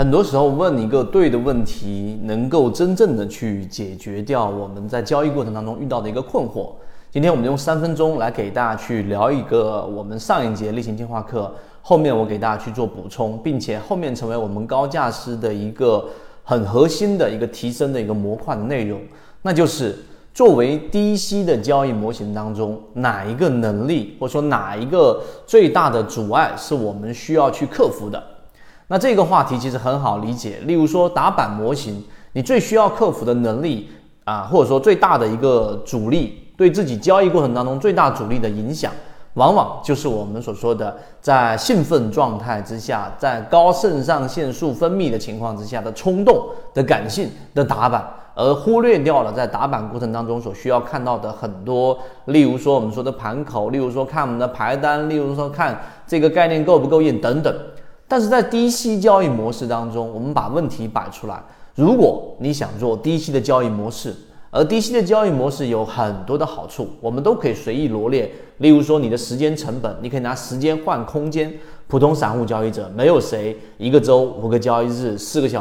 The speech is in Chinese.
很多时候问一个对的问题，能够真正的去解决掉我们在交易过程当中遇到的一个困惑。今天我们用三分钟来给大家去聊一个我们上一节例行进化课，后面我给大家去做补充，并且后面成为我们高价师的一个很核心的一个提升的一个模块的内容，那就是作为低息的交易模型当中，哪一个能力或者说哪一个最大的阻碍是我们需要去克服的。那这个话题其实很好理解，例如说打板模型，你最需要克服的能力啊，或者说最大的一个阻力，对自己交易过程当中最大阻力的影响，往往就是我们所说的在兴奋状态之下，在高肾上腺素分泌的情况之下的冲动的感性的打板，而忽略掉了在打板过程当中所需要看到的很多，例如说我们说的盘口，例如说看我们的排单，例如说看这个概念够不够硬等等。但是在低息交易模式当中，我们把问题摆出来。如果你想做低息的交易模式，而低息的交易模式有很多的好处，我们都可以随意罗列。例如说，你的时间成本，你可以拿时间换空间。普通散户交易者，没有谁一个周五个交易日四个小